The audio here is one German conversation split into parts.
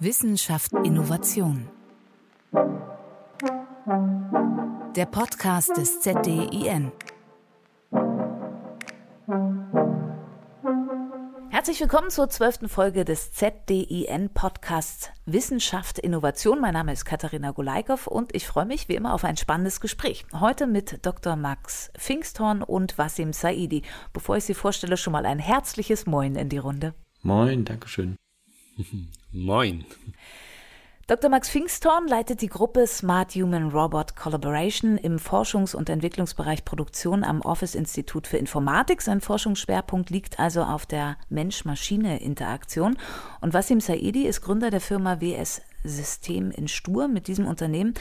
Wissenschaft Innovation. Der Podcast des ZDIN. Herzlich willkommen zur zwölften Folge des ZDIN Podcasts Wissenschaft Innovation. Mein Name ist Katharina Golaikow und ich freue mich wie immer auf ein spannendes Gespräch. Heute mit Dr. Max Pfingsthorn und Wasim Saidi. Bevor ich Sie vorstelle, schon mal ein herzliches Moin in die Runde. Moin, Dankeschön. Moin. Dr. Max Pfingsthorn leitet die Gruppe Smart Human Robot Collaboration im Forschungs- und Entwicklungsbereich Produktion am Office Institut für Informatik. Sein Forschungsschwerpunkt liegt also auf der Mensch-Maschine-Interaktion. Und Wasim Saidi ist Gründer der Firma WS System in Stur mit diesem Unternehmen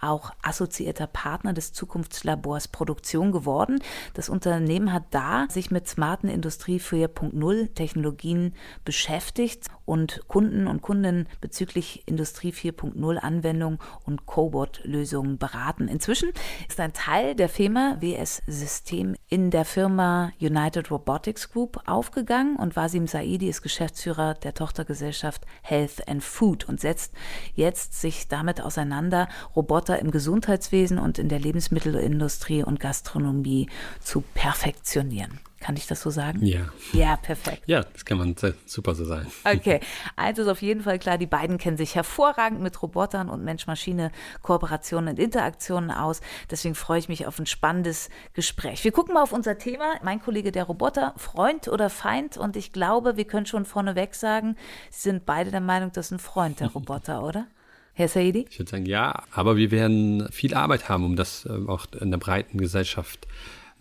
auch assoziierter Partner des Zukunftslabors Produktion geworden. Das Unternehmen hat da sich mit smarten Industrie 4.0 Technologien beschäftigt und Kunden und Kundinnen bezüglich Industrie 4.0 Anwendungen und Cobot-Lösungen beraten. Inzwischen ist ein Teil der Firma WS System in der Firma United Robotics Group aufgegangen und Wasim Saidi ist Geschäftsführer der Tochtergesellschaft Health and Food und setzt jetzt sich damit auseinander, Roboter im Gesundheitswesen und in der Lebensmittelindustrie und Gastronomie zu perfektionieren. Kann ich das so sagen? Ja. Ja, perfekt. Ja, das kann man super so sagen. Okay, also ist auf jeden Fall klar, die beiden kennen sich hervorragend mit Robotern und Mensch-Maschine-Kooperationen und Interaktionen aus. Deswegen freue ich mich auf ein spannendes Gespräch. Wir gucken mal auf unser Thema. Mein Kollege der Roboter, Freund oder Feind? Und ich glaube, wir können schon vorneweg sagen, Sie sind beide der Meinung, das ist ein Freund der Roboter, oder? Herr Saidi? Ich würde sagen, ja, aber wir werden viel Arbeit haben, um das ähm, auch in der breiten Gesellschaft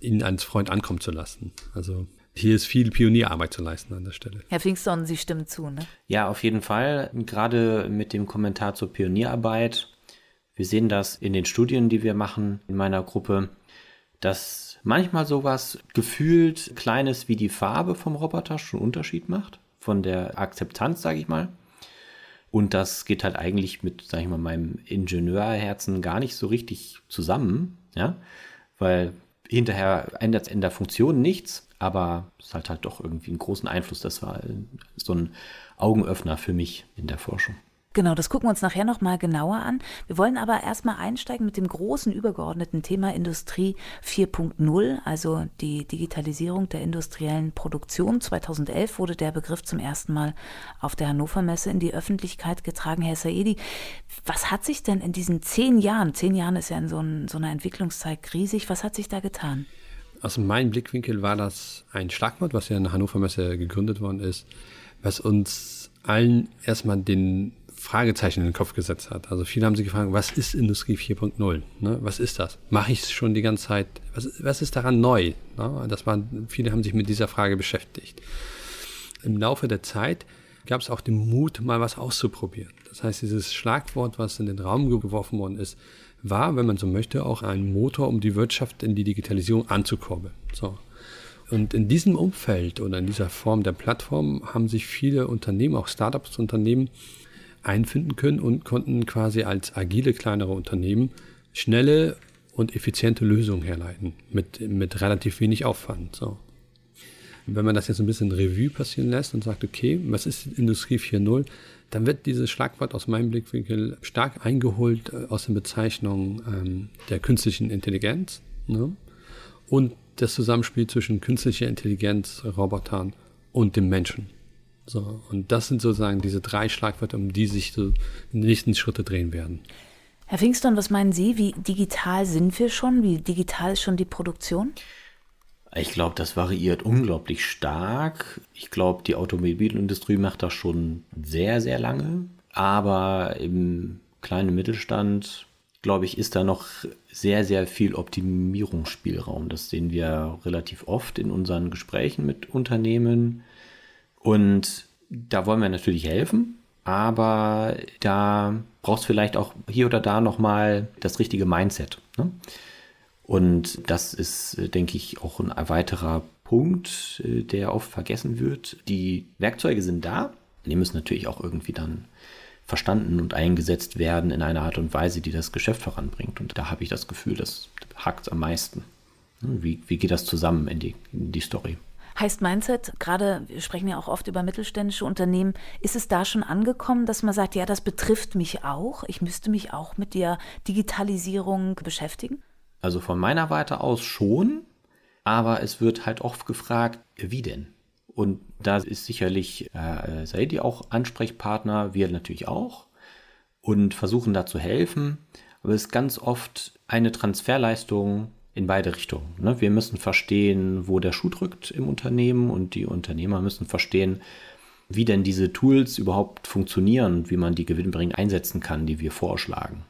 ihn als Freund ankommen zu lassen. Also hier ist viel Pionierarbeit zu leisten an der Stelle. Herr Pfingstson, Sie stimmen zu, ne? Ja, auf jeden Fall. Gerade mit dem Kommentar zur Pionierarbeit. Wir sehen das in den Studien, die wir machen in meiner Gruppe, dass manchmal sowas gefühlt Kleines wie die Farbe vom Roboter schon Unterschied macht. Von der Akzeptanz, sage ich mal. Und das geht halt eigentlich mit, sag ich mal, meinem Ingenieurherzen gar nicht so richtig zusammen, ja, weil hinterher ändert es in der Funktion nichts, aber es hat halt doch irgendwie einen großen Einfluss. Das war so ein Augenöffner für mich in der Forschung. Genau, das gucken wir uns nachher nochmal genauer an. Wir wollen aber erstmal einsteigen mit dem großen übergeordneten Thema Industrie 4.0, also die Digitalisierung der industriellen Produktion. 2011 wurde der Begriff zum ersten Mal auf der Hannover Messe in die Öffentlichkeit getragen. Herr Saidi, was hat sich denn in diesen zehn Jahren, zehn Jahren ist ja in so, ein, so einer Entwicklungszeit riesig, was hat sich da getan? Aus meinem Blickwinkel war das ein Schlagwort, was ja in der Hannover Messe gegründet worden ist, was uns allen erstmal den Fragezeichen in den Kopf gesetzt hat. Also viele haben sich gefragt, was ist Industrie 4.0? Ne? Was ist das? Mache ich es schon die ganze Zeit? Was, was ist daran neu? Ne? Das waren, viele haben sich mit dieser Frage beschäftigt. Im Laufe der Zeit gab es auch den Mut, mal was auszuprobieren. Das heißt, dieses Schlagwort, was in den Raum geworfen worden ist, war, wenn man so möchte, auch ein Motor, um die Wirtschaft in die Digitalisierung anzukurbeln. So. Und in diesem Umfeld oder in dieser Form der Plattform haben sich viele Unternehmen, auch Startups-Unternehmen, einfinden können und konnten quasi als agile kleinere Unternehmen schnelle und effiziente Lösungen herleiten mit, mit relativ wenig Aufwand. So. wenn man das jetzt ein bisschen Revue passieren lässt und sagt, okay, was ist Industrie 4.0, dann wird dieses Schlagwort aus meinem Blickwinkel stark eingeholt äh, aus den Bezeichnungen ähm, der künstlichen Intelligenz ne? und das Zusammenspiel zwischen künstlicher Intelligenz, Robotern und dem Menschen. So, und das sind sozusagen diese drei Schlagwörter, um die sich so die nächsten Schritte drehen werden. Herr Pfingston, was meinen Sie? Wie digital sind wir schon? Wie digital ist schon die Produktion? Ich glaube, das variiert unglaublich stark. Ich glaube, die Automobilindustrie macht das schon sehr, sehr lange. Aber im kleinen Mittelstand, glaube ich, ist da noch sehr, sehr viel Optimierungsspielraum. Das sehen wir relativ oft in unseren Gesprächen mit Unternehmen und da wollen wir natürlich helfen, aber da brauchst du vielleicht auch hier oder da nochmal das richtige Mindset. Ne? Und das ist, denke ich, auch ein weiterer Punkt, äh, der oft vergessen wird. Die Werkzeuge sind da, die müssen natürlich auch irgendwie dann verstanden und eingesetzt werden in einer Art und Weise, die das Geschäft voranbringt. Und da habe ich das Gefühl, das hakt am meisten. Wie, wie geht das zusammen in die, in die Story? Heißt Mindset, gerade wir sprechen ja auch oft über mittelständische Unternehmen, ist es da schon angekommen, dass man sagt, ja, das betrifft mich auch, ich müsste mich auch mit der Digitalisierung beschäftigen? Also von meiner Warte aus schon, aber es wird halt oft gefragt, wie denn? Und da ist sicherlich äh, Saidi auch Ansprechpartner, wir natürlich auch und versuchen da zu helfen. Aber es ist ganz oft eine Transferleistung in beide Richtungen. Ne? Wir müssen verstehen, wo der Schuh drückt im Unternehmen und die Unternehmer müssen verstehen, wie denn diese Tools überhaupt funktionieren und wie man die gewinnbringend einsetzen kann, die wir vorschlagen.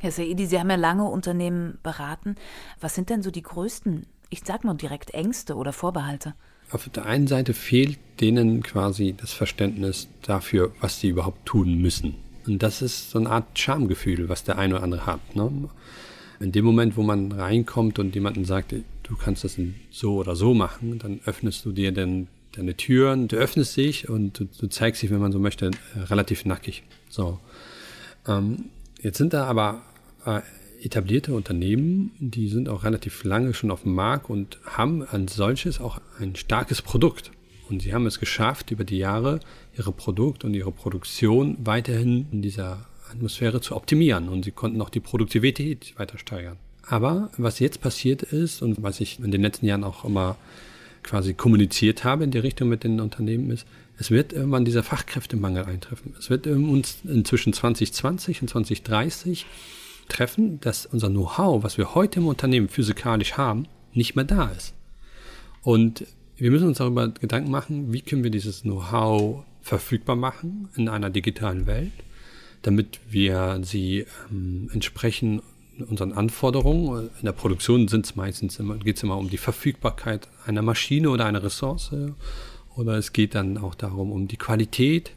Herr Saidi, Sie haben ja lange Unternehmen beraten. Was sind denn so die größten, ich sag mal direkt, Ängste oder Vorbehalte? Auf der einen Seite fehlt denen quasi das Verständnis dafür, was sie überhaupt tun müssen. Und das ist so eine Art Schamgefühl, was der eine oder andere hat. Ne? In dem Moment, wo man reinkommt und jemanden sagt, du kannst das so oder so machen, dann öffnest du dir dann deine Türen, du öffnest dich und du, du zeigst dich, wenn man so möchte, äh, relativ nackig. So. Ähm, jetzt sind da aber äh, etablierte Unternehmen, die sind auch relativ lange schon auf dem Markt und haben an solches auch ein starkes Produkt. Und sie haben es geschafft, über die Jahre ihre Produkt und ihre Produktion weiterhin in dieser Atmosphäre zu optimieren und sie konnten auch die Produktivität weiter steigern. Aber was jetzt passiert ist und was ich in den letzten Jahren auch immer quasi kommuniziert habe in die Richtung mit den Unternehmen ist, es wird irgendwann dieser Fachkräftemangel eintreffen. Es wird uns inzwischen 2020 und 2030 treffen, dass unser Know-how, was wir heute im Unternehmen physikalisch haben, nicht mehr da ist. Und wir müssen uns darüber Gedanken machen, wie können wir dieses Know-how verfügbar machen in einer digitalen Welt damit wir sie ähm, entsprechen unseren Anforderungen. In der Produktion sind es meistens immer, geht es immer um die Verfügbarkeit einer Maschine oder einer Ressource. Oder es geht dann auch darum, um die Qualität.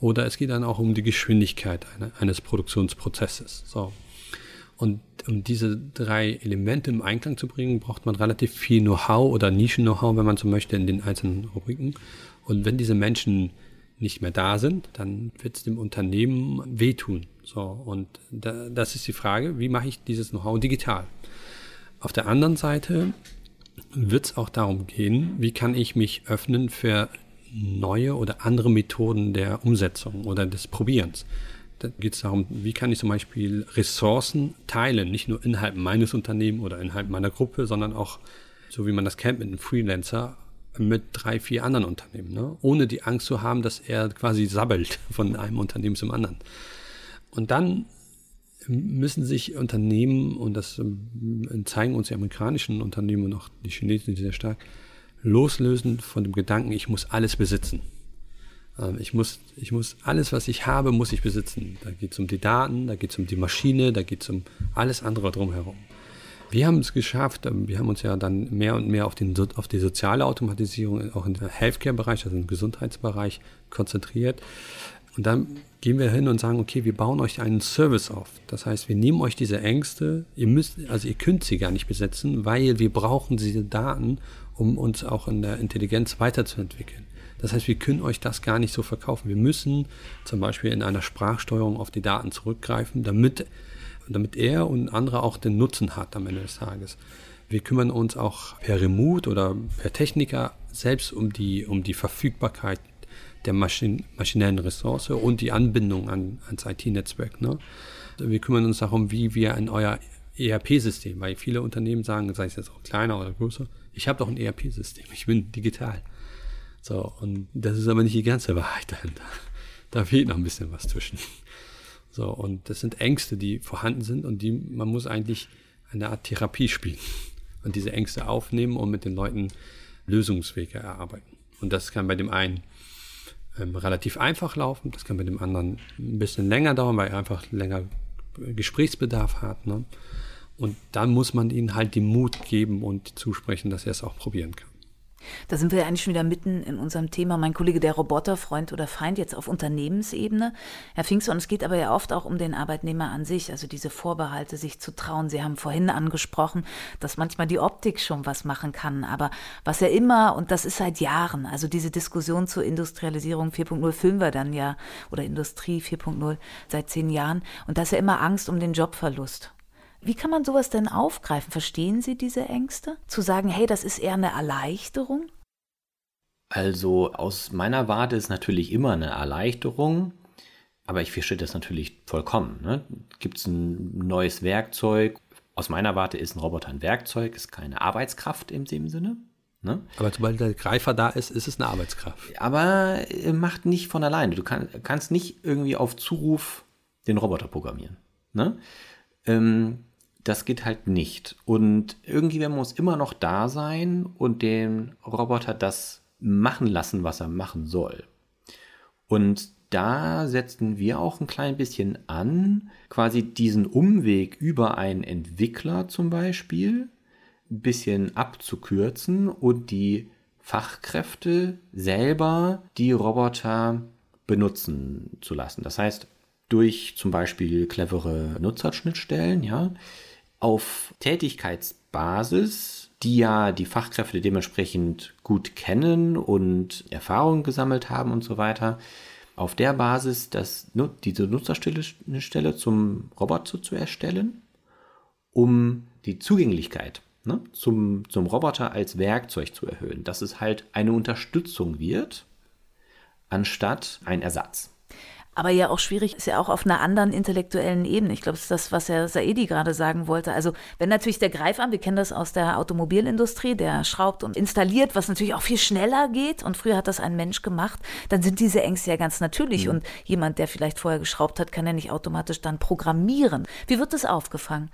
Oder es geht dann auch um die Geschwindigkeit eine, eines Produktionsprozesses. So. Und um diese drei Elemente im Einklang zu bringen, braucht man relativ viel Know-how oder Nischen-Know-how, wenn man so möchte, in den einzelnen Rubriken. Und wenn diese Menschen nicht mehr da sind, dann wird es dem Unternehmen wehtun. So, und da, das ist die Frage, wie mache ich dieses Know-how digital? Auf der anderen Seite wird es auch darum gehen, wie kann ich mich öffnen für neue oder andere Methoden der Umsetzung oder des Probierens. Da geht es darum, wie kann ich zum Beispiel Ressourcen teilen, nicht nur innerhalb meines Unternehmens oder innerhalb meiner Gruppe, sondern auch, so wie man das kennt mit einem Freelancer, mit drei, vier anderen Unternehmen, ne? ohne die Angst zu haben, dass er quasi sabbelt von einem Unternehmen zum anderen. Und dann müssen sich Unternehmen, und das ähm, zeigen uns die amerikanischen Unternehmen und auch die Chinesen sehr stark, loslösen von dem Gedanken, ich muss alles besitzen. Ähm, ich muss, ich muss alles, was ich habe, muss ich besitzen. Da geht es um die Daten, da geht es um die Maschine, da geht es um alles andere drumherum. Wir haben es geschafft, ähm, wir haben uns ja dann mehr und mehr auf, den, auf die soziale Automatisierung, auch im Healthcare-Bereich, also im Gesundheitsbereich konzentriert. Und dann gehen wir hin und sagen, okay, wir bauen euch einen Service auf. Das heißt, wir nehmen euch diese Ängste, ihr müsst, also ihr könnt sie gar nicht besetzen, weil wir brauchen diese Daten, um uns auch in der Intelligenz weiterzuentwickeln. Das heißt, wir können euch das gar nicht so verkaufen. Wir müssen zum Beispiel in einer Sprachsteuerung auf die Daten zurückgreifen, damit damit er und andere auch den Nutzen hat am Ende des Tages. Wir kümmern uns auch per Remote oder per Techniker selbst um die, um die Verfügbarkeit der Maschinen, maschinellen Ressource und die Anbindung an, ans IT-Netzwerk. Ne? Wir kümmern uns darum, wie wir in euer ERP-System, weil viele Unternehmen sagen, sei es jetzt auch kleiner oder größer, ich habe doch ein ERP-System, ich bin digital. So, und das ist aber nicht die ganze Wahrheit dahinter. Da fehlt noch ein bisschen was zwischen. So, und das sind Ängste, die vorhanden sind und die, man muss eigentlich eine Art Therapie spielen und diese Ängste aufnehmen und mit den Leuten Lösungswege erarbeiten. Und das kann bei dem einen ähm, relativ einfach laufen, das kann bei dem anderen ein bisschen länger dauern, weil er einfach länger Gesprächsbedarf hat. Ne? Und dann muss man ihnen halt den Mut geben und zusprechen, dass er es auch probieren kann. Da sind wir ja eigentlich schon wieder mitten in unserem Thema. Mein Kollege, der Roboter, Freund oder Feind, jetzt auf Unternehmensebene. Herr Pfingster, und es geht aber ja oft auch um den Arbeitnehmer an sich, also diese Vorbehalte, sich zu trauen. Sie haben vorhin angesprochen, dass manchmal die Optik schon was machen kann. Aber was ja immer, und das ist seit Jahren, also diese Diskussion zur Industrialisierung 4.0 filmen wir dann ja, oder Industrie 4.0 seit zehn Jahren. Und da ist ja immer Angst um den Jobverlust. Wie kann man sowas denn aufgreifen? Verstehen Sie diese Ängste? Zu sagen, hey, das ist eher eine Erleichterung? Also aus meiner Warte ist natürlich immer eine Erleichterung, aber ich verstehe das natürlich vollkommen. Ne? Gibt es ein neues Werkzeug? Aus meiner Warte ist ein Roboter ein Werkzeug, ist keine Arbeitskraft in dem Sinne. Ne? Aber sobald der Greifer da ist, ist es eine Arbeitskraft. Aber macht nicht von alleine. Du kann, kannst nicht irgendwie auf Zuruf den Roboter programmieren. Ne? Ähm, das geht halt nicht. Und irgendjemand muss immer noch da sein und den Roboter das machen lassen, was er machen soll. Und da setzen wir auch ein klein bisschen an, quasi diesen Umweg über einen Entwickler zum Beispiel ein bisschen abzukürzen und die Fachkräfte selber die Roboter benutzen zu lassen. Das heißt, durch zum Beispiel clevere Nutzerschnittstellen, ja, auf Tätigkeitsbasis, die ja die Fachkräfte dementsprechend gut kennen und Erfahrungen gesammelt haben und so weiter, auf der Basis das, diese Nutzerschnittstelle zum Roboter zu erstellen, um die Zugänglichkeit ne, zum, zum Roboter als Werkzeug zu erhöhen, dass es halt eine Unterstützung wird, anstatt ein Ersatz. Aber ja auch schwierig ist ja auch auf einer anderen intellektuellen Ebene. Ich glaube, das ist das, was Herr Saedi gerade sagen wollte. Also wenn natürlich der Greifarm, wir kennen das aus der Automobilindustrie, der schraubt und installiert, was natürlich auch viel schneller geht und früher hat das ein Mensch gemacht, dann sind diese Ängste ja ganz natürlich. Mhm. Und jemand, der vielleicht vorher geschraubt hat, kann ja nicht automatisch dann programmieren. Wie wird das aufgefangen?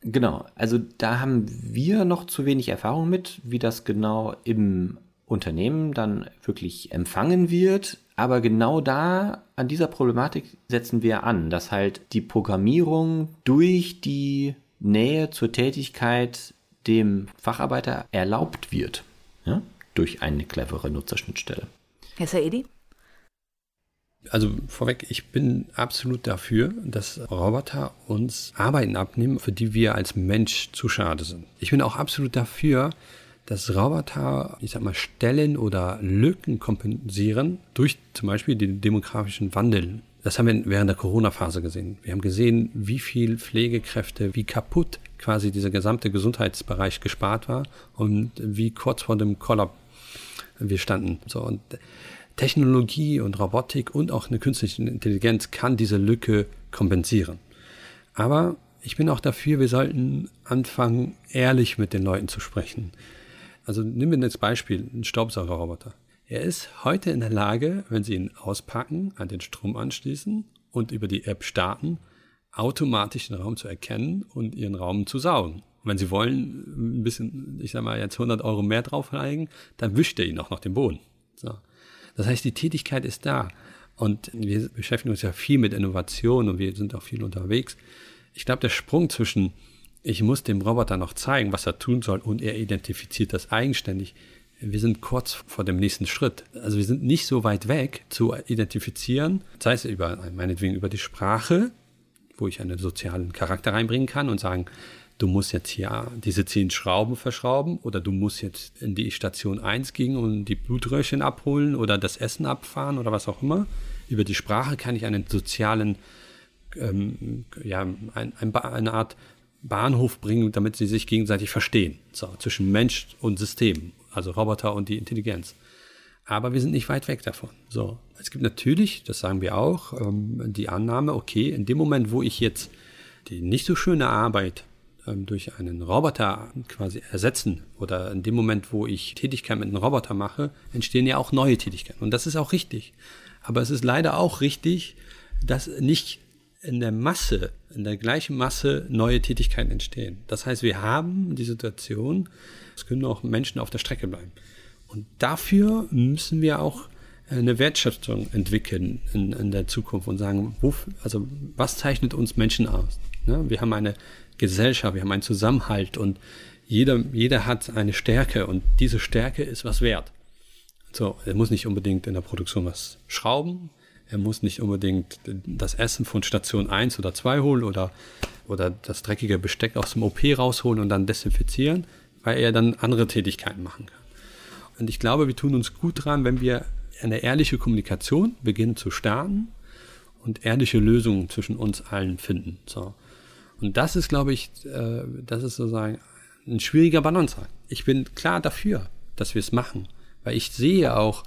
Genau, also da haben wir noch zu wenig Erfahrung mit, wie das genau im Unternehmen dann wirklich empfangen wird. Aber genau da, an dieser Problematik setzen wir an, dass halt die Programmierung durch die Nähe zur Tätigkeit dem Facharbeiter erlaubt wird. Ja? Durch eine clevere Nutzerschnittstelle. Herr Saedi? Also vorweg, ich bin absolut dafür, dass Roboter uns Arbeiten abnehmen, für die wir als Mensch zu schade sind. Ich bin auch absolut dafür, dass Roboter, ich sag mal, Stellen oder Lücken kompensieren durch zum Beispiel den demografischen Wandel. Das haben wir während der Corona-Phase gesehen. Wir haben gesehen, wie viel Pflegekräfte, wie kaputt quasi dieser gesamte Gesundheitsbereich gespart war und wie kurz vor dem Kollaps wir standen. So, und Technologie und Robotik und auch eine künstliche Intelligenz kann diese Lücke kompensieren. Aber ich bin auch dafür, wir sollten anfangen, ehrlich mit den Leuten zu sprechen. Also nehmen wir das Beispiel, ein Staubsaugerroboter. Er ist heute in der Lage, wenn Sie ihn auspacken, an den Strom anschließen und über die App starten, automatisch den Raum zu erkennen und Ihren Raum zu saugen. Und wenn Sie wollen, ein bisschen, ich sag mal, jetzt 100 Euro mehr drauflegen, dann wischt er ihn auch noch den Boden. So. Das heißt, die Tätigkeit ist da. Und wir beschäftigen uns ja viel mit Innovation und wir sind auch viel unterwegs. Ich glaube, der Sprung zwischen, ich muss dem Roboter noch zeigen, was er tun soll und er identifiziert das eigenständig. Wir sind kurz vor dem nächsten Schritt. Also wir sind nicht so weit weg zu identifizieren, sei es über, meinetwegen über die Sprache, wo ich einen sozialen Charakter reinbringen kann und sagen, du musst jetzt hier diese zehn Schrauben verschrauben oder du musst jetzt in die Station 1 gehen und die Blutröhrchen abholen oder das Essen abfahren oder was auch immer. Über die Sprache kann ich einen sozialen, ähm, ja, ein, ein, eine Art Bahnhof bringen, damit sie sich gegenseitig verstehen. So, zwischen Mensch und System, also Roboter und die Intelligenz. Aber wir sind nicht weit weg davon. So, es gibt natürlich, das sagen wir auch, ähm, die Annahme, okay, in dem Moment, wo ich jetzt die nicht so schöne Arbeit ähm, durch einen Roboter quasi ersetzen oder in dem Moment, wo ich Tätigkeit mit einem Roboter mache, entstehen ja auch neue Tätigkeiten. Und das ist auch richtig. Aber es ist leider auch richtig, dass nicht in der Masse, in der gleichen Masse neue Tätigkeiten entstehen. Das heißt, wir haben die Situation, es können auch Menschen auf der Strecke bleiben. Und dafür müssen wir auch eine Wertschätzung entwickeln in, in der Zukunft und sagen, wo, also was zeichnet uns Menschen aus? Ne? Wir haben eine Gesellschaft, wir haben einen Zusammenhalt und jeder, jeder hat eine Stärke und diese Stärke ist was wert. So, er muss nicht unbedingt in der Produktion was schrauben, er muss nicht unbedingt das Essen von Station 1 oder 2 holen oder, oder das dreckige Besteck aus dem OP rausholen und dann desinfizieren, weil er dann andere Tätigkeiten machen kann. Und ich glaube, wir tun uns gut dran, wenn wir eine ehrliche Kommunikation beginnen zu starten und ehrliche Lösungen zwischen uns allen finden. So. Und das ist, glaube ich, äh, das ist sozusagen ein schwieriger Balanceakt. Ich bin klar dafür, dass wir es machen, Weil ich sehe auch,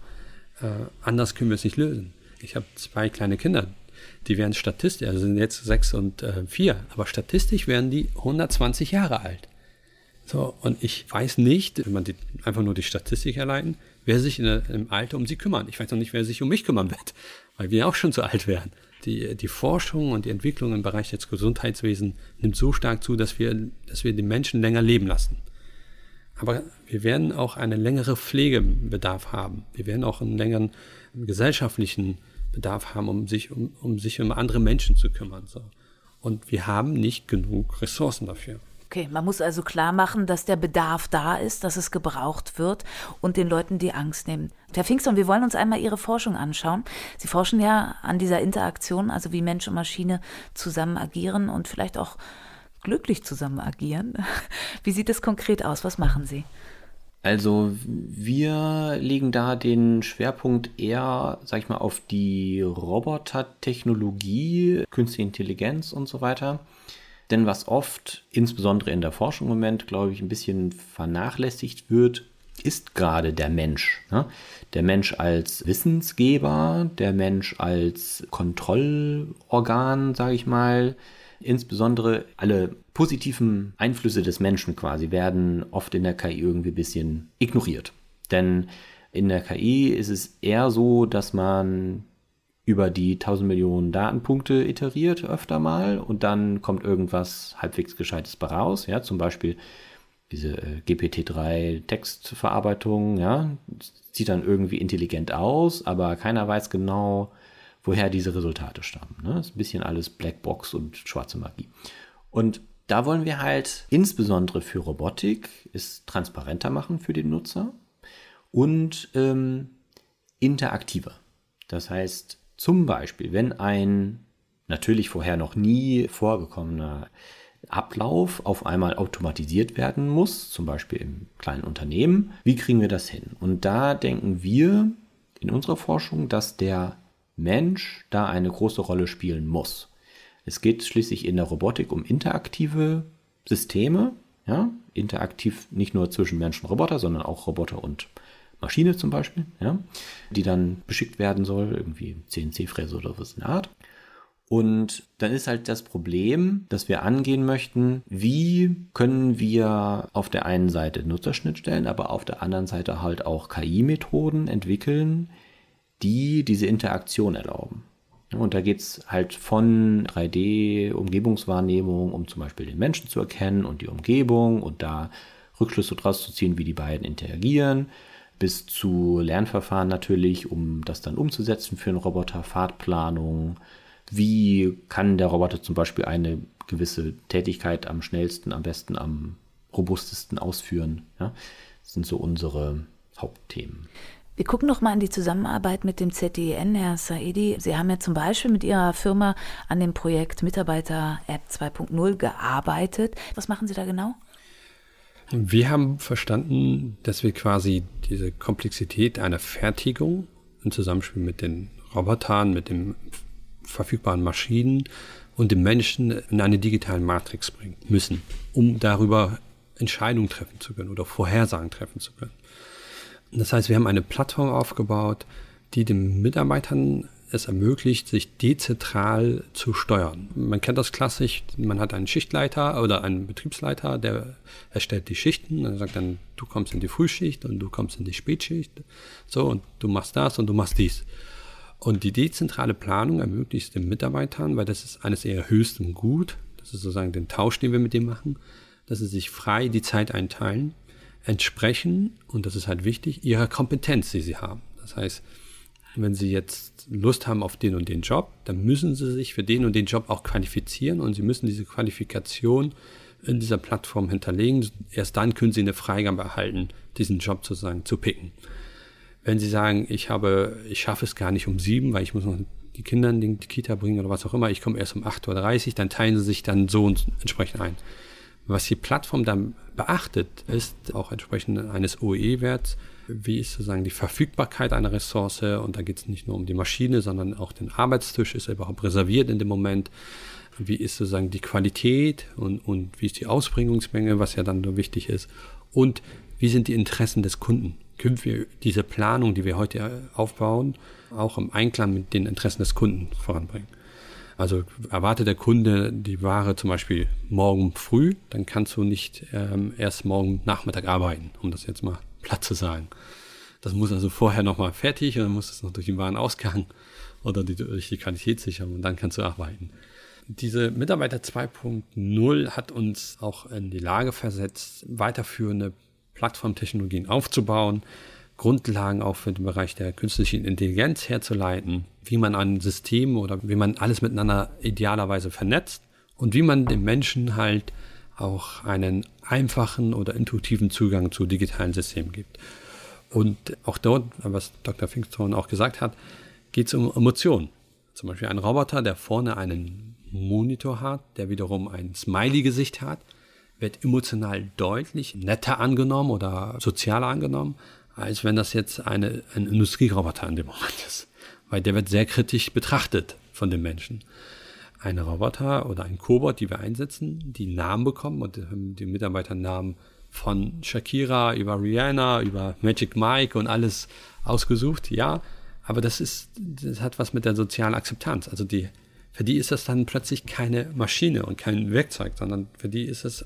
äh, anders können wir es nicht lösen. Ich habe zwei kleine Kinder, die werden statistisch, also sind jetzt sechs und äh, vier, aber statistisch werden die 120 Jahre alt. So, und ich weiß nicht, wenn man die, einfach nur die Statistik erleiden, wer sich in, im Alter um sie kümmern. Ich weiß noch nicht, wer sich um mich kümmern wird, weil wir auch schon zu alt werden. Die, die Forschung und die Entwicklung im Bereich des Gesundheitswesens nimmt so stark zu, dass wir, dass wir die Menschen länger leben lassen. Aber wir werden auch einen längeren Pflegebedarf haben. Wir werden auch einen längeren gesellschaftlichen Bedarf haben, um sich um, um sich um andere Menschen zu kümmern. So. Und wir haben nicht genug Ressourcen dafür. Okay, man muss also klar machen, dass der Bedarf da ist, dass es gebraucht wird und den Leuten die Angst nehmen. Herr Pfingstern, wir wollen uns einmal Ihre Forschung anschauen. Sie forschen ja an dieser Interaktion, also wie Mensch und Maschine zusammen agieren und vielleicht auch glücklich zusammen agieren. Wie sieht es konkret aus? Was machen Sie? Also wir legen da den Schwerpunkt eher, sag ich mal, auf die Robotertechnologie, künstliche Intelligenz und so weiter. Denn was oft, insbesondere in der Forschung im Moment, glaube ich, ein bisschen vernachlässigt wird, ist gerade der Mensch. Ne? Der Mensch als Wissensgeber, der Mensch als Kontrollorgan, sage ich mal. Insbesondere alle positiven Einflüsse des Menschen quasi werden oft in der KI irgendwie ein bisschen ignoriert. Denn in der KI ist es eher so, dass man über die 1000 Millionen Datenpunkte iteriert öfter mal und dann kommt irgendwas halbwegs Gescheites raus. Ja, zum Beispiel diese äh, GPT-3 Textverarbeitung, ja, sieht dann irgendwie intelligent aus, aber keiner weiß genau, woher diese Resultate stammen. Ne? Ist ein bisschen alles Blackbox und schwarze Magie. Und da wollen wir halt insbesondere für Robotik es transparenter machen für den Nutzer und ähm, interaktiver. Das heißt, zum Beispiel, wenn ein natürlich vorher noch nie vorgekommener Ablauf auf einmal automatisiert werden muss, zum Beispiel im kleinen Unternehmen, wie kriegen wir das hin? Und da denken wir in unserer Forschung, dass der Mensch da eine große Rolle spielen muss. Es geht schließlich in der Robotik um interaktive Systeme, ja, interaktiv nicht nur zwischen Mensch und Roboter, sondern auch Roboter und Maschine zum Beispiel, ja, die dann beschickt werden soll, irgendwie CNC-Fräse oder was in der Art. Und dann ist halt das Problem, dass wir angehen möchten, wie können wir auf der einen Seite Nutzerschnittstellen, aber auf der anderen Seite halt auch KI-Methoden entwickeln, die diese Interaktion erlauben. Und da geht es halt von 3D-Umgebungswahrnehmung, um zum Beispiel den Menschen zu erkennen und die Umgebung und da Rückschlüsse draus zu ziehen, wie die beiden interagieren, bis zu Lernverfahren natürlich, um das dann umzusetzen für einen Roboter, Fahrtplanung. Wie kann der Roboter zum Beispiel eine gewisse Tätigkeit am schnellsten, am besten, am robustesten ausführen? Ja? Das sind so unsere Hauptthemen. Wir gucken noch mal an die Zusammenarbeit mit dem ZDN, Herr Saidi. Sie haben ja zum Beispiel mit Ihrer Firma an dem Projekt Mitarbeiter App 2.0 gearbeitet. Was machen Sie da genau? Wir haben verstanden, dass wir quasi diese Komplexität einer Fertigung im Zusammenspiel mit den Robotern, mit den verfügbaren Maschinen und dem Menschen in eine digitale Matrix bringen müssen, um darüber Entscheidungen treffen zu können oder Vorhersagen treffen zu können. Das heißt, wir haben eine Plattform aufgebaut, die den Mitarbeitern es ermöglicht, sich dezentral zu steuern. Man kennt das klassisch, man hat einen Schichtleiter oder einen Betriebsleiter, der erstellt die Schichten, und sagt dann, du kommst in die Frühschicht und du kommst in die Spätschicht, so, und du machst das und du machst dies. Und die dezentrale Planung ermöglicht den Mitarbeitern, weil das ist eines ihrer höchsten Gut, das ist sozusagen den Tausch, den wir mit dem machen, dass sie sich frei die Zeit einteilen, entsprechen, und das ist halt wichtig, ihrer Kompetenz, die sie haben. Das heißt, wenn Sie jetzt Lust haben auf den und den Job, dann müssen Sie sich für den und den Job auch qualifizieren und Sie müssen diese Qualifikation in dieser Plattform hinterlegen. Erst dann können Sie eine Freigabe erhalten, diesen Job sozusagen zu picken. Wenn Sie sagen, ich habe, ich schaffe es gar nicht um sieben, weil ich muss noch die Kinder in die Kita bringen oder was auch immer, ich komme erst um 8.30 Uhr, dann teilen Sie sich dann so entsprechend ein. Was die Plattform dann beachtet, ist auch entsprechend eines OE-Werts, wie ist sozusagen die Verfügbarkeit einer Ressource? Und da geht es nicht nur um die Maschine, sondern auch den Arbeitstisch, ist er überhaupt reserviert in dem Moment, wie ist sozusagen die Qualität und, und wie ist die Ausbringungsmenge, was ja dann nur wichtig ist? Und wie sind die Interessen des Kunden? Können wir diese Planung, die wir heute aufbauen, auch im Einklang mit den Interessen des Kunden voranbringen. Also erwartet der Kunde die Ware zum Beispiel morgen früh, dann kannst du nicht ähm, erst morgen Nachmittag arbeiten, um das jetzt mal platt zu sagen. Das muss also vorher nochmal fertig und dann muss es noch durch den Warenausgang oder die, durch die Qualitätssicherung und dann kannst du arbeiten. Diese Mitarbeiter 2.0 hat uns auch in die Lage versetzt, weiterführende Plattformtechnologien aufzubauen, Grundlagen auch für den Bereich der künstlichen Intelligenz herzuleiten, wie man ein System oder wie man alles miteinander idealerweise vernetzt und wie man dem Menschen halt auch einen einfachen oder intuitiven Zugang zu digitalen Systemen gibt. Und auch dort, was Dr. Finkstone auch gesagt hat, geht es um Emotionen. Zum Beispiel ein Roboter, der vorne einen Monitor hat, der wiederum ein Smiley-Gesicht hat, wird emotional deutlich netter angenommen oder sozialer angenommen, als wenn das jetzt eine, ein Industrieroboter in dem Moment ist. Weil der wird sehr kritisch betrachtet von den Menschen. Ein Roboter oder ein Cobot, die wir einsetzen, die Namen bekommen und die Mitarbeiter Namen von Shakira über Rihanna, über Magic Mike und alles ausgesucht, ja. Aber das ist, das hat was mit der sozialen Akzeptanz. Also die, für die ist das dann plötzlich keine Maschine und kein Werkzeug, sondern für die ist es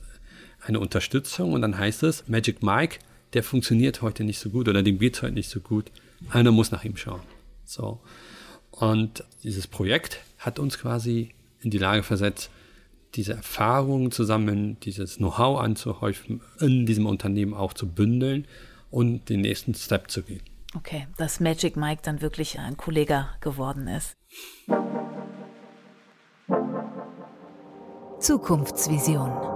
eine Unterstützung und dann heißt es, Magic Mike der funktioniert heute nicht so gut oder dem geht es heute nicht so gut. Einer muss nach ihm schauen. So. Und dieses Projekt hat uns quasi in die Lage versetzt, diese Erfahrungen zusammen, dieses Know-how anzuhäufen, in diesem Unternehmen auch zu bündeln und den nächsten Step zu gehen. Okay, dass Magic Mike dann wirklich ein Kollege geworden ist. Zukunftsvision.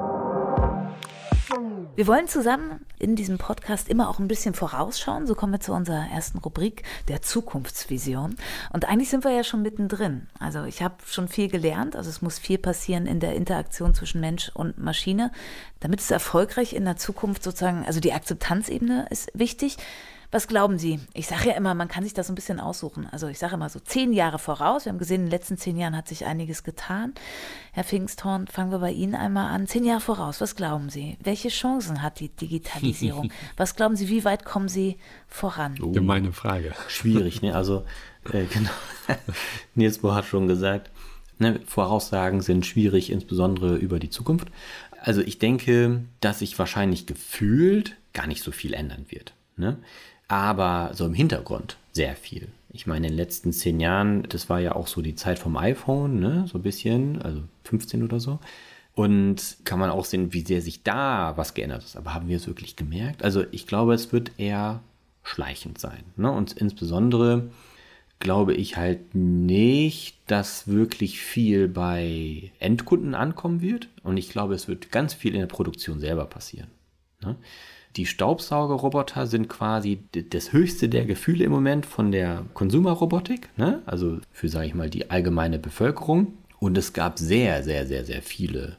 Wir wollen zusammen in diesem Podcast immer auch ein bisschen vorausschauen. So kommen wir zu unserer ersten Rubrik, der Zukunftsvision. Und eigentlich sind wir ja schon mittendrin. Also ich habe schon viel gelernt. Also es muss viel passieren in der Interaktion zwischen Mensch und Maschine, damit es erfolgreich in der Zukunft sozusagen, also die Akzeptanzebene ist wichtig. Was glauben Sie? Ich sage ja immer, man kann sich das so ein bisschen aussuchen. Also ich sage immer so zehn Jahre voraus. Wir haben gesehen, in den letzten zehn Jahren hat sich einiges getan. Herr Pfingsthorn, fangen wir bei Ihnen einmal an. Zehn Jahre voraus, was glauben Sie? Welche Chancen hat die Digitalisierung? was glauben Sie, wie weit kommen Sie voran? Oh, Gemeine Frage. Schwierig, ne? Also äh, genau. Nils Bohr hat schon gesagt, ne, Voraussagen sind schwierig, insbesondere über die Zukunft. Also ich denke, dass sich wahrscheinlich gefühlt gar nicht so viel ändern wird. Ne? Aber so im Hintergrund sehr viel. Ich meine, in den letzten zehn Jahren, das war ja auch so die Zeit vom iPhone, ne, so ein bisschen, also 15 oder so. Und kann man auch sehen, wie sehr sich da was geändert ist. Aber haben wir es wirklich gemerkt? Also ich glaube, es wird eher schleichend sein. Ne? Und insbesondere glaube ich halt nicht, dass wirklich viel bei Endkunden ankommen wird. Und ich glaube, es wird ganz viel in der Produktion selber passieren. Ne? Die Staubsaugerroboter sind quasi das höchste der Gefühle im Moment von der Konsumerrobotik, ne? also für, sage ich mal, die allgemeine Bevölkerung. Und es gab sehr, sehr, sehr, sehr viele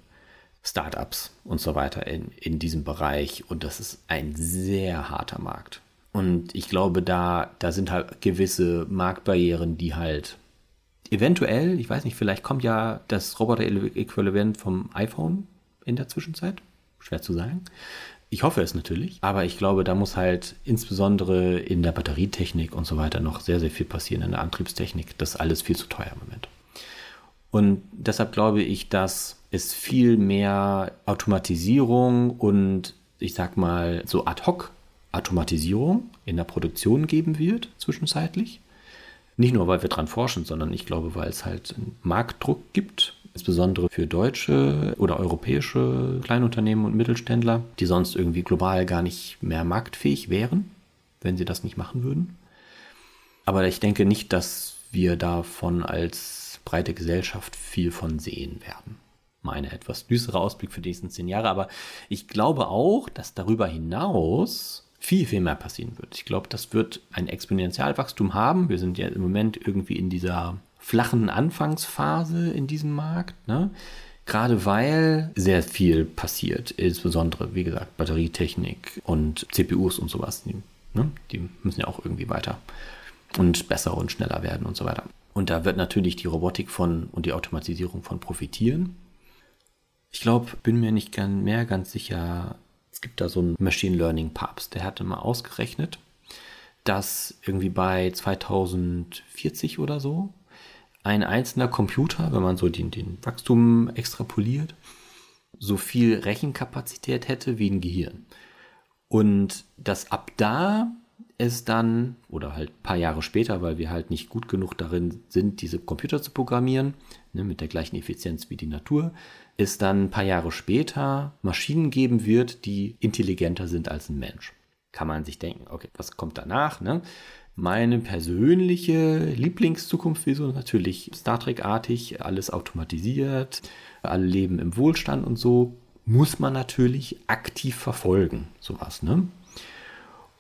Startups und so weiter in, in diesem Bereich. Und das ist ein sehr harter Markt. Und ich glaube, da, da sind halt gewisse Marktbarrieren, die halt eventuell, ich weiß nicht, vielleicht kommt ja das Roboter-Äquivalent vom iPhone in der Zwischenzeit. Schwer zu sagen. Ich hoffe es natürlich, aber ich glaube, da muss halt insbesondere in der Batterietechnik und so weiter noch sehr, sehr viel passieren, in der Antriebstechnik. Das ist alles viel zu teuer im Moment. Und deshalb glaube ich, dass es viel mehr Automatisierung und ich sag mal so ad hoc Automatisierung in der Produktion geben wird, zwischenzeitlich. Nicht nur, weil wir dran forschen, sondern ich glaube, weil es halt einen Marktdruck gibt insbesondere für deutsche oder europäische Kleinunternehmen und Mittelständler, die sonst irgendwie global gar nicht mehr marktfähig wären, wenn sie das nicht machen würden. Aber ich denke nicht, dass wir davon als breite Gesellschaft viel von sehen werden. Meine etwas düstere Ausblick für die nächsten zehn Jahre. Aber ich glaube auch, dass darüber hinaus viel, viel mehr passieren wird. Ich glaube, das wird ein Exponentialwachstum haben. Wir sind ja im Moment irgendwie in dieser flachen Anfangsphase in diesem Markt. Ne? Gerade weil sehr viel passiert, insbesondere, wie gesagt, Batterietechnik und CPUs und sowas. Die, ne? die müssen ja auch irgendwie weiter und besser und schneller werden und so weiter. Und da wird natürlich die Robotik von und die Automatisierung von profitieren. Ich glaube, bin mir nicht mehr ganz sicher. Es gibt da so einen Machine Learning Papst, der hatte mal ausgerechnet, dass irgendwie bei 2040 oder so ein einzelner Computer, wenn man so den, den Wachstum extrapoliert, so viel Rechenkapazität hätte wie ein Gehirn. Und dass ab da es dann, oder halt ein paar Jahre später, weil wir halt nicht gut genug darin sind, diese Computer zu programmieren, ne, mit der gleichen Effizienz wie die Natur, es dann ein paar Jahre später Maschinen geben wird, die intelligenter sind als ein Mensch. Kann man sich denken, okay, was kommt danach? Ne? Meine persönliche Lieblingszukunftsvision natürlich Star Trek-artig, alles automatisiert, alle leben im Wohlstand und so, muss man natürlich aktiv verfolgen, sowas, ne?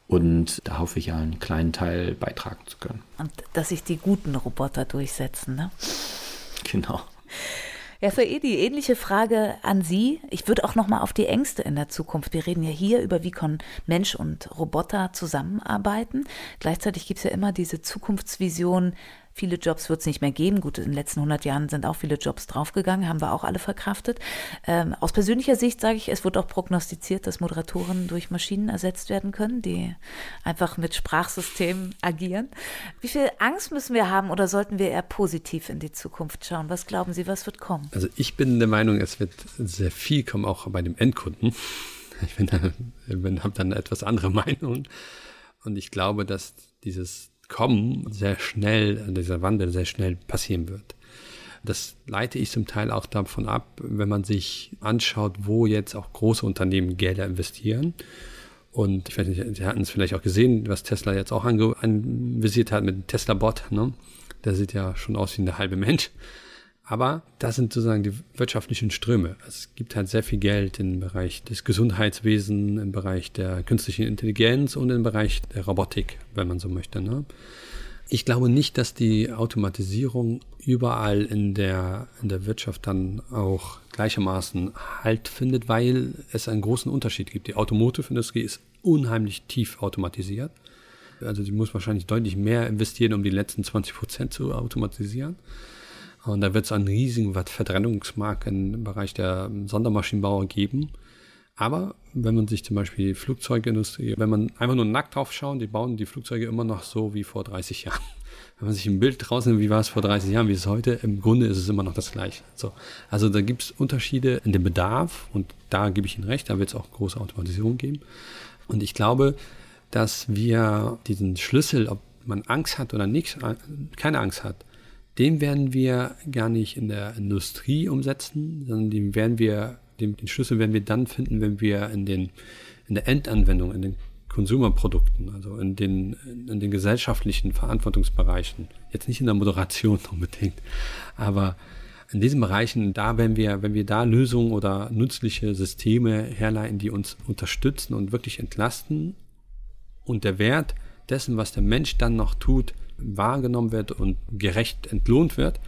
Und da hoffe ich ja einen kleinen Teil beitragen zu können. Und dass sich die guten Roboter durchsetzen, ne? Genau. Ja, für Edi, ähnliche Frage an Sie. Ich würde auch noch mal auf die Ängste in der Zukunft. Wir reden ja hier über, wie können Mensch und Roboter zusammenarbeiten. Gleichzeitig gibt es ja immer diese Zukunftsvision, Viele Jobs wird es nicht mehr geben. Gut, in den letzten 100 Jahren sind auch viele Jobs draufgegangen, haben wir auch alle verkraftet. Ähm, aus persönlicher Sicht sage ich, es wird auch prognostiziert, dass Moderatoren durch Maschinen ersetzt werden können, die einfach mit Sprachsystemen agieren. Wie viel Angst müssen wir haben oder sollten wir eher positiv in die Zukunft schauen? Was glauben Sie, was wird kommen? Also ich bin der Meinung, es wird sehr viel kommen, auch bei dem Endkunden. Ich bin, bin habe dann eine etwas andere Meinung. Und ich glaube, dass dieses Kommen sehr schnell, dieser Wandel sehr schnell passieren wird. Das leite ich zum Teil auch davon ab, wenn man sich anschaut, wo jetzt auch große Unternehmen Gelder investieren. Und ich weiß nicht, Sie hatten es vielleicht auch gesehen, was Tesla jetzt auch anvisiert hat mit dem Tesla-Bot. Ne? Der sieht ja schon aus wie eine halbe Mensch. Aber das sind sozusagen die wirtschaftlichen Ströme. Also es gibt halt sehr viel Geld im Bereich des Gesundheitswesens, im Bereich der künstlichen Intelligenz und im Bereich der Robotik, wenn man so möchte. Ne? Ich glaube nicht, dass die Automatisierung überall in der, in der Wirtschaft dann auch gleichermaßen Halt findet, weil es einen großen Unterschied gibt. Die Automotive-Industrie ist unheimlich tief automatisiert. Also sie muss wahrscheinlich deutlich mehr investieren, um die letzten 20 Prozent zu automatisieren. Und da wird es einen riesigen Verbrennungsmarkt im Bereich der Sondermaschinenbauer geben. Aber wenn man sich zum Beispiel die Flugzeugindustrie, wenn man einfach nur nackt drauf schaut, die bauen die Flugzeuge immer noch so wie vor 30 Jahren. Wenn man sich ein Bild draußen nimmt, wie war es vor 30 Jahren, wie ist es heute, im Grunde ist es immer noch das Gleiche. So. Also da gibt es Unterschiede in dem Bedarf und da gebe ich Ihnen recht, da wird es auch große Automatisierung geben. Und ich glaube, dass wir diesen Schlüssel, ob man Angst hat oder nicht, keine Angst hat, den werden wir gar nicht in der Industrie umsetzen, sondern den werden wir, den, den Schlüssel werden wir dann finden, wenn wir in den, in der Endanwendung, in den Konsumerprodukten, also in den, in den gesellschaftlichen Verantwortungsbereichen, jetzt nicht in der Moderation unbedingt, aber in diesen Bereichen, da wenn wir, wenn wir da Lösungen oder nützliche Systeme herleiten, die uns unterstützen und wirklich entlasten. Und der Wert dessen, was der Mensch dann noch tut, wahrgenommen wird und gerecht entlohnt wird,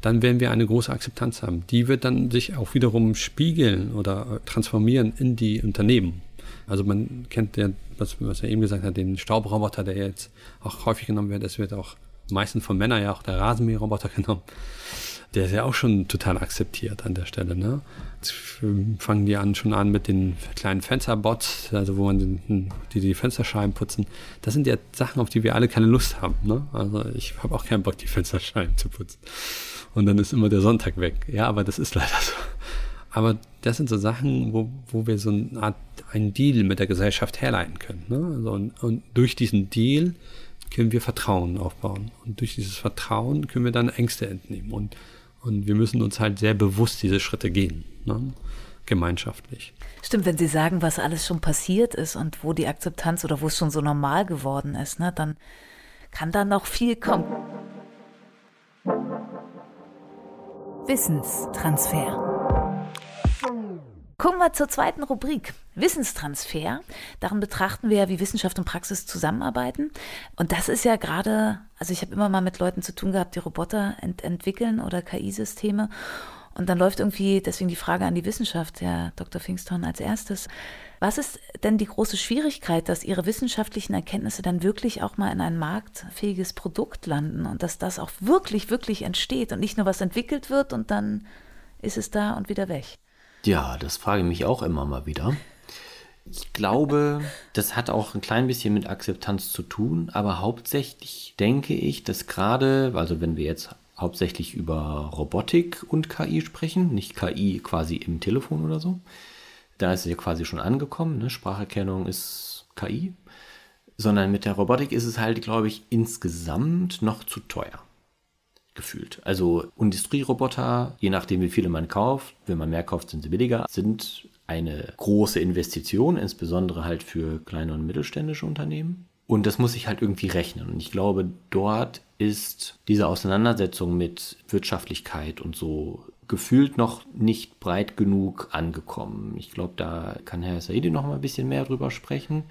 dann werden wir eine große Akzeptanz haben. Die wird dann sich auch wiederum spiegeln oder transformieren in die Unternehmen. Also man kennt ja, was, was er eben gesagt hat, den Staubroboter, der jetzt auch häufig genommen wird. Es wird auch meistens von Männern ja auch der Rasenmäherroboter genommen der ist ja auch schon total akzeptiert an der Stelle. Ne? Jetzt fangen die an schon an mit den kleinen Fensterbots, also wo man den, die die Fensterscheiben putzen. Das sind ja Sachen, auf die wir alle keine Lust haben. Ne? Also ich habe auch keinen Bock, die Fensterscheiben zu putzen. Und dann ist immer der Sonntag weg. Ja, aber das ist leider so. Aber das sind so Sachen, wo, wo wir so eine Art einen Deal mit der Gesellschaft herleiten können. Ne? Also und, und durch diesen Deal können wir Vertrauen aufbauen. Und durch dieses Vertrauen können wir dann Ängste entnehmen. Und und wir müssen uns halt sehr bewusst diese Schritte gehen, ne? gemeinschaftlich. Stimmt, wenn Sie sagen, was alles schon passiert ist und wo die Akzeptanz oder wo es schon so normal geworden ist, ne, dann kann da noch viel kommen. Wissenstransfer. Kommen wir zur zweiten Rubrik, Wissenstransfer. Darin betrachten wir ja, wie Wissenschaft und Praxis zusammenarbeiten. Und das ist ja gerade, also ich habe immer mal mit Leuten zu tun gehabt, die Roboter ent entwickeln oder KI-Systeme. Und dann läuft irgendwie deswegen die Frage an die Wissenschaft, Herr Dr. Pfingston, als erstes. Was ist denn die große Schwierigkeit, dass Ihre wissenschaftlichen Erkenntnisse dann wirklich auch mal in ein marktfähiges Produkt landen und dass das auch wirklich, wirklich entsteht und nicht nur was entwickelt wird und dann ist es da und wieder weg? Ja, das frage ich mich auch immer mal wieder. Ich glaube, das hat auch ein klein bisschen mit Akzeptanz zu tun, aber hauptsächlich denke ich, dass gerade, also wenn wir jetzt hauptsächlich über Robotik und KI sprechen, nicht KI quasi im Telefon oder so, da ist es ja quasi schon angekommen, ne? Spracherkennung ist KI, sondern mit der Robotik ist es halt, glaube ich, insgesamt noch zu teuer gefühlt. Also Industrieroboter, je nachdem wie viele man kauft, wenn man mehr kauft, sind sie billiger, sind eine große Investition, insbesondere halt für kleine und mittelständische Unternehmen. Und das muss sich halt irgendwie rechnen. Und ich glaube, dort ist diese Auseinandersetzung mit Wirtschaftlichkeit und so gefühlt noch nicht breit genug angekommen. Ich glaube, da kann Herr Saidi noch mal ein bisschen mehr drüber sprechen.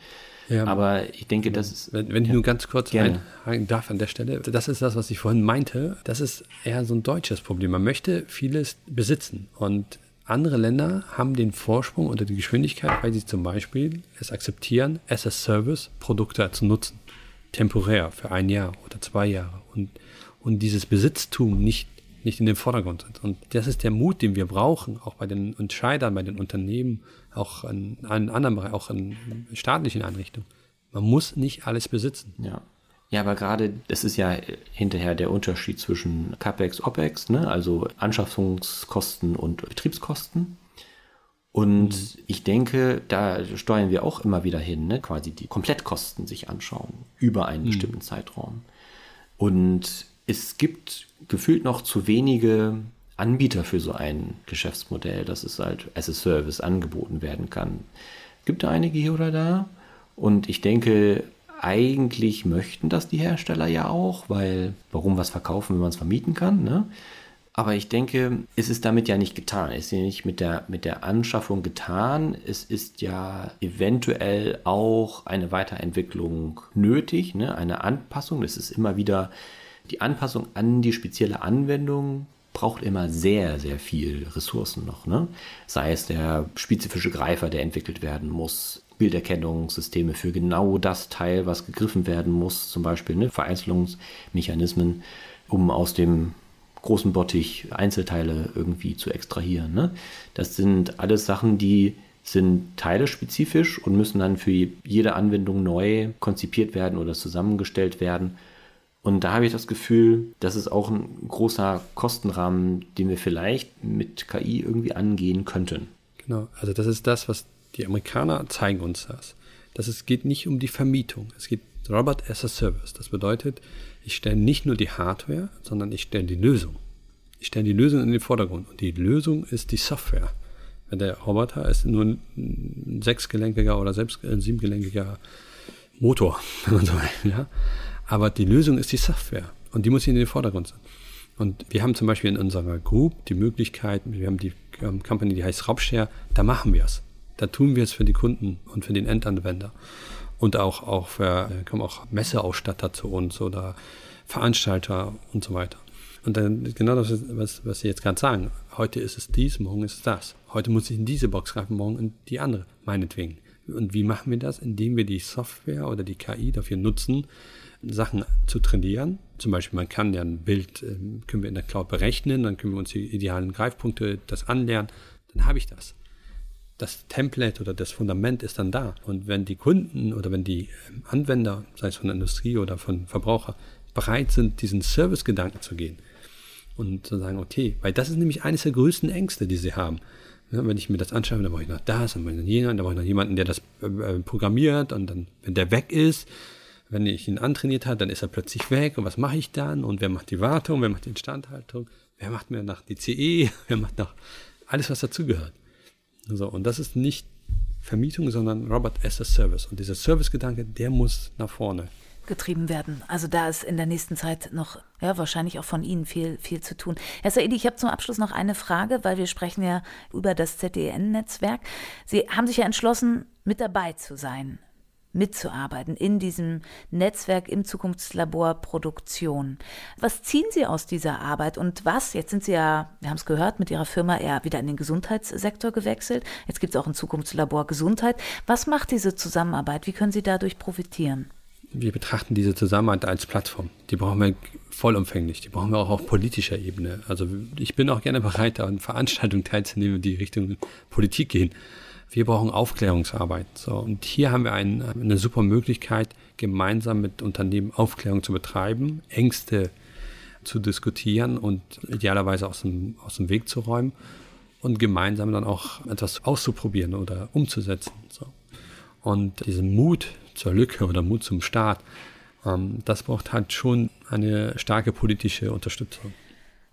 Ja, Aber ich denke, das ist. Wenn, wenn ich nur ganz kurz einhaken darf an der Stelle, das ist das, was ich vorhin meinte. Das ist eher so ein deutsches Problem. Man möchte vieles besitzen. Und andere Länder haben den Vorsprung oder die Geschwindigkeit, weil sie zum Beispiel es akzeptieren, as a Service Produkte zu nutzen. Temporär für ein Jahr oder zwei Jahre. Und, und dieses Besitztum nicht nicht in den Vordergrund sind. Und das ist der Mut, den wir brauchen, auch bei den Entscheidern, bei den Unternehmen, auch in allen anderen Bereichen, auch in staatlichen Einrichtungen. Man muss nicht alles besitzen. Ja. Ja, aber gerade, das ist ja hinterher der Unterschied zwischen CapEx, OpEx, ne? also Anschaffungskosten und Betriebskosten. Und mhm. ich denke, da steuern wir auch immer wieder hin, ne? quasi die Komplettkosten sich anschauen über einen mhm. bestimmten Zeitraum. Und es gibt gefühlt noch zu wenige Anbieter für so ein Geschäftsmodell, dass es halt as a Service angeboten werden kann. Gibt da einige hier oder da? Und ich denke, eigentlich möchten das die Hersteller ja auch, weil warum was verkaufen, wenn man es vermieten kann, ne? Aber ich denke, es ist damit ja nicht getan. Es ist ja nicht mit der, mit der Anschaffung getan. Es ist ja eventuell auch eine Weiterentwicklung nötig, ne? eine Anpassung. Es ist immer wieder die Anpassung an die spezielle Anwendung braucht immer sehr, sehr viel Ressourcen noch. Ne? Sei es der spezifische Greifer, der entwickelt werden muss, Bilderkennungssysteme für genau das Teil, was gegriffen werden muss, zum Beispiel ne? Vereinzelungsmechanismen, um aus dem großen Bottich Einzelteile irgendwie zu extrahieren. Ne? Das sind alles Sachen, die sind teilespezifisch und müssen dann für jede Anwendung neu konzipiert werden oder zusammengestellt werden. Und da habe ich das Gefühl, das ist auch ein großer Kostenrahmen, den wir vielleicht mit KI irgendwie angehen könnten. Genau, also das ist das, was die Amerikaner zeigen uns das. Dass es geht nicht um die Vermietung. Es geht Robot as a Service. Das bedeutet, ich stelle nicht nur die Hardware, sondern ich stelle die Lösung. Ich stelle die Lösung in den Vordergrund. Und die Lösung ist die Software. Der Roboter ist nur ein sechsgelenkiger oder selbst ein siebengelenkiger Motor, wenn. Ja? Aber die Lösung ist die Software und die muss in den Vordergrund sein. Und wir haben zum Beispiel in unserer Group die Möglichkeit, wir haben die ähm, Company, die heißt Raubshare, da machen wir es. Da tun wir es für die Kunden und für den Endanwender. Und auch, auch für, äh, kommen auch Messeausstatter zu uns oder Veranstalter und so weiter. Und dann genau das, was, was Sie jetzt gerade sagen. Heute ist es dies, morgen ist es das. Heute muss ich in diese Box greifen, morgen in die andere, meinetwegen. Und wie machen wir das? Indem wir die Software oder die KI dafür nutzen, Sachen zu trainieren. Zum Beispiel, man kann ja ein Bild, ähm, können wir in der Cloud berechnen, dann können wir uns die idealen Greifpunkte, das anlernen, dann habe ich das. Das Template oder das Fundament ist dann da. Und wenn die Kunden oder wenn die ähm, Anwender, sei es von der Industrie oder von Verbraucher, bereit sind, diesen Service-Gedanken zu gehen und zu sagen, okay, weil das ist nämlich eines der größten Ängste, die sie haben. Ja, wenn ich mir das anschaue, dann brauche ich noch das, dann brauche ich noch jenen, dann brauche ich noch jemanden, der das äh, äh programmiert und dann, wenn der weg ist, wenn ich ihn antrainiert habe, dann ist er plötzlich weg und was mache ich dann? Und wer macht die Wartung, wer macht die Instandhaltung, wer macht mir nach die CE, wer macht noch alles, was dazugehört. So, und das ist nicht Vermietung, sondern Robert as a Service. Und dieser Servicegedanke, der muss nach vorne getrieben werden. Also da ist in der nächsten Zeit noch, ja, wahrscheinlich auch von Ihnen viel, viel zu tun. Herr Saidi, ich habe zum Abschluss noch eine Frage, weil wir sprechen ja über das ZDN-Netzwerk. Sie haben sich ja entschlossen, mit dabei zu sein mitzuarbeiten in diesem Netzwerk im Zukunftslabor Produktion. Was ziehen Sie aus dieser Arbeit und was? Jetzt sind Sie ja, wir haben es gehört, mit Ihrer Firma eher wieder in den Gesundheitssektor gewechselt. Jetzt gibt es auch ein Zukunftslabor Gesundheit. Was macht diese Zusammenarbeit? Wie können Sie dadurch profitieren? Wir betrachten diese Zusammenarbeit als Plattform. Die brauchen wir vollumfänglich. Die brauchen wir auch auf politischer Ebene. Also ich bin auch gerne bereit, an Veranstaltungen teilzunehmen, die Richtung Politik gehen Wir brauchen Aufklärungsarbeit. So, und hier haben wir ein, eine super Möglichkeit, gemeinsam mit Unternehmen Aufklärung zu betreiben, Ängste zu diskutieren und idealerweise aus dem, aus dem Weg zu räumen und gemeinsam dann auch etwas auszuprobieren oder umzusetzen. So. Und diesen Mut zur Lücke oder Mut zum Start, ähm, das braucht halt schon eine starke politische Unterstützung.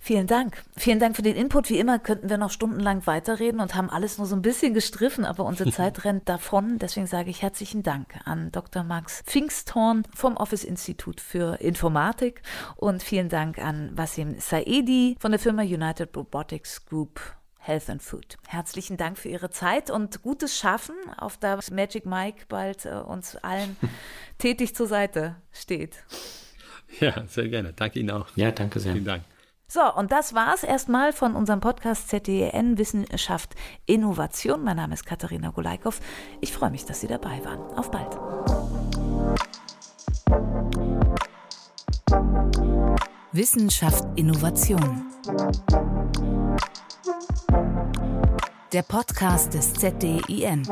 Vielen Dank. Vielen Dank für den Input. Wie immer könnten wir noch stundenlang weiterreden und haben alles nur so ein bisschen gestriffen, aber unsere Zeit rennt davon. Deswegen sage ich herzlichen Dank an Dr. Max Pfingsthorn vom Office Institut für Informatik und vielen Dank an Wasim Saedi von der Firma United Robotics Group Health and Food. Herzlichen Dank für Ihre Zeit und gutes Schaffen, auf das Magic Mike bald äh, uns allen tätig zur Seite steht. Ja, sehr gerne. Danke Ihnen auch. Ja, danke sehr. Vielen Dank. So, und das war's erstmal von unserem Podcast ZDN Wissenschaft Innovation. Mein Name ist Katharina Golaikow. Ich freue mich, dass Sie dabei waren. Auf bald. Wissenschaft Innovation. Der Podcast des ZDIN.